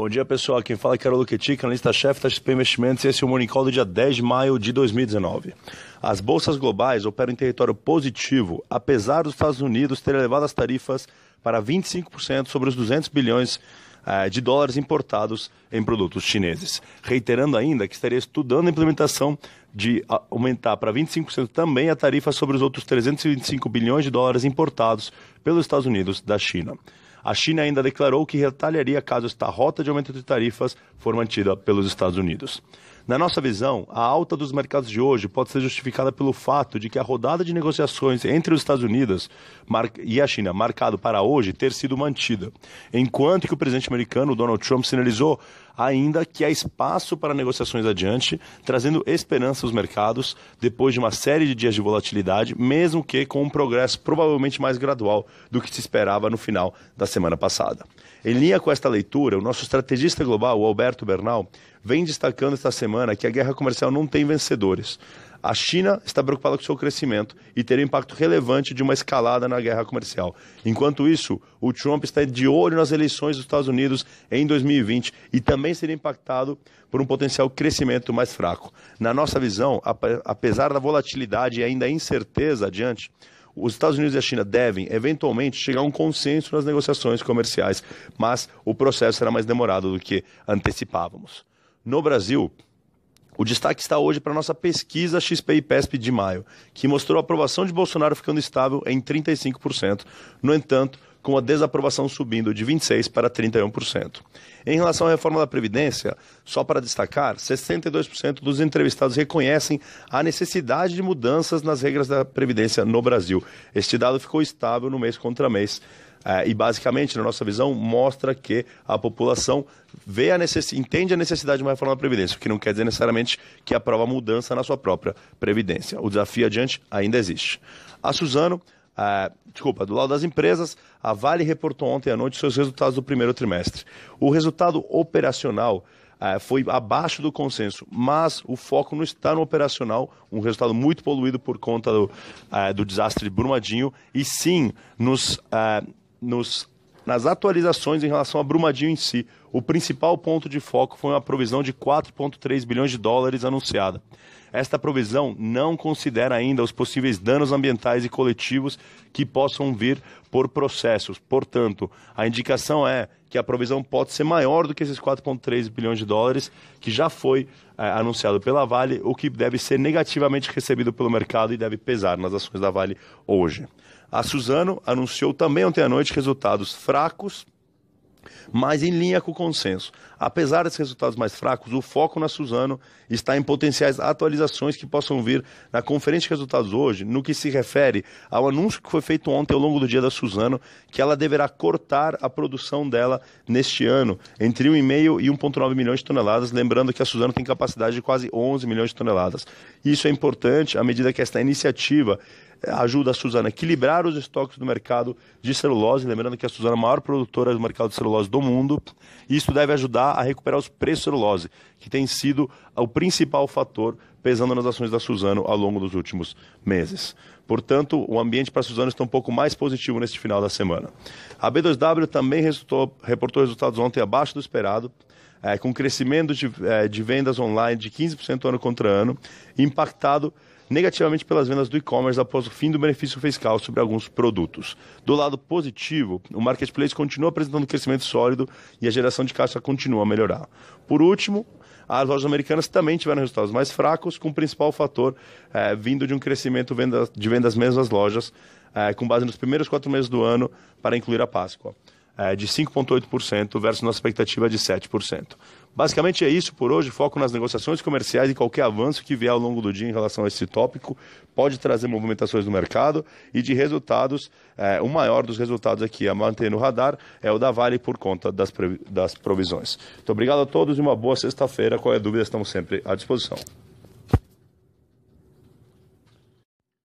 Bom dia, pessoal. Quem fala é Carol Luquetic, analista-chefe da XP Investimentos, esse é o Morning Call do dia 10 de maio de 2019. As bolsas globais operam em território positivo, apesar dos Estados Unidos terem elevado as tarifas para 25% sobre os 200 bilhões eh, de dólares importados em produtos chineses. Reiterando ainda que estaria estudando a implementação de aumentar para 25% também a tarifa sobre os outros 325 bilhões de dólares importados pelos Estados Unidos da China. A China ainda declarou que retalharia caso esta rota de aumento de tarifas for mantida pelos Estados Unidos. Na nossa visão, a alta dos mercados de hoje pode ser justificada pelo fato de que a rodada de negociações entre os Estados Unidos e a China, marcado para hoje, ter sido mantida, enquanto que o presidente americano Donald Trump sinalizou ainda que há espaço para negociações adiante, trazendo esperança aos mercados depois de uma série de dias de volatilidade, mesmo que com um progresso provavelmente mais gradual do que se esperava no final da semana passada. Em linha com esta leitura, o nosso estrategista global, Alberto Bernal, vem destacando esta semana que a guerra comercial não tem vencedores. A China está preocupada com seu crescimento e terá um impacto relevante de uma escalada na guerra comercial. Enquanto isso, o Trump está de olho nas eleições dos Estados Unidos em 2020 e também será impactado por um potencial crescimento mais fraco. Na nossa visão, apesar da volatilidade e ainda incerteza adiante, os Estados Unidos e a China devem, eventualmente, chegar a um consenso nas negociações comerciais, mas o processo será mais demorado do que antecipávamos. No Brasil, o destaque está hoje para nossa pesquisa XP e PESP de maio, que mostrou a aprovação de Bolsonaro ficando estável em 35%. No entanto, com a desaprovação subindo de 26% para 31%. Em relação à reforma da Previdência, só para destacar, 62% dos entrevistados reconhecem a necessidade de mudanças nas regras da Previdência no Brasil. Este dado ficou estável no mês contra mês. É, e basicamente, na nossa visão, mostra que a população vê a entende a necessidade de uma reforma da Previdência, o que não quer dizer necessariamente que aprova mudança na sua própria Previdência. O desafio adiante ainda existe. A Suzano ah, desculpa, do lado das empresas, a Vale reportou ontem à noite seus resultados do primeiro trimestre. O resultado operacional ah, foi abaixo do consenso, mas o foco não está no operacional, um resultado muito poluído por conta do, ah, do desastre de Brumadinho, e sim nos, nos nas atualizações em relação a Brumadinho em si. O principal ponto de foco foi uma provisão de 4,3 bilhões de dólares anunciada. Esta provisão não considera ainda os possíveis danos ambientais e coletivos que possam vir por processos. Portanto, a indicação é que a provisão pode ser maior do que esses 4,3 bilhões de dólares que já foi é, anunciado pela Vale, o que deve ser negativamente recebido pelo mercado e deve pesar nas ações da Vale hoje. A Suzano anunciou também ontem à noite resultados fracos mas em linha com o consenso. Apesar desses resultados mais fracos, o foco na Suzano está em potenciais atualizações que possam vir na conferência de resultados hoje, no que se refere ao anúncio que foi feito ontem ao longo do dia da Suzano, que ela deverá cortar a produção dela neste ano entre 1,5 e 1,9 milhões de toneladas, lembrando que a Suzano tem capacidade de quase 11 milhões de toneladas. Isso é importante à medida que esta iniciativa ajuda a Suzano a equilibrar os estoques do mercado de celulose, lembrando que a Suzano é a maior produtora do mercado de celulose do mundo, isso deve ajudar a recuperar os preços de celulose, que tem sido o principal fator pesando nas ações da Suzano ao longo dos últimos meses. Portanto, o ambiente para a Suzano está um pouco mais positivo neste final da semana. A B2W também resultou, reportou resultados ontem abaixo do esperado, é, com crescimento de, é, de vendas online de 15% ano contra ano, impactado negativamente pelas vendas do e-commerce após o fim do benefício fiscal sobre alguns produtos. Do lado positivo, o marketplace continua apresentando crescimento sólido e a geração de caixa continua a melhorar. Por último, as lojas americanas também tiveram resultados mais fracos, com o principal fator é, vindo de um crescimento de vendas mesmo das lojas, é, com base nos primeiros quatro meses do ano, para incluir a Páscoa é, de 5,8% versus nossa expectativa de 7%. Basicamente é isso por hoje. Foco nas negociações comerciais e qualquer avanço que vier ao longo do dia em relação a esse tópico pode trazer movimentações no mercado e de resultados. É, o maior dos resultados aqui a manter no radar é o da Vale por conta das, das provisões. Muito obrigado a todos e uma boa sexta-feira. Qualquer dúvida, estamos sempre à disposição.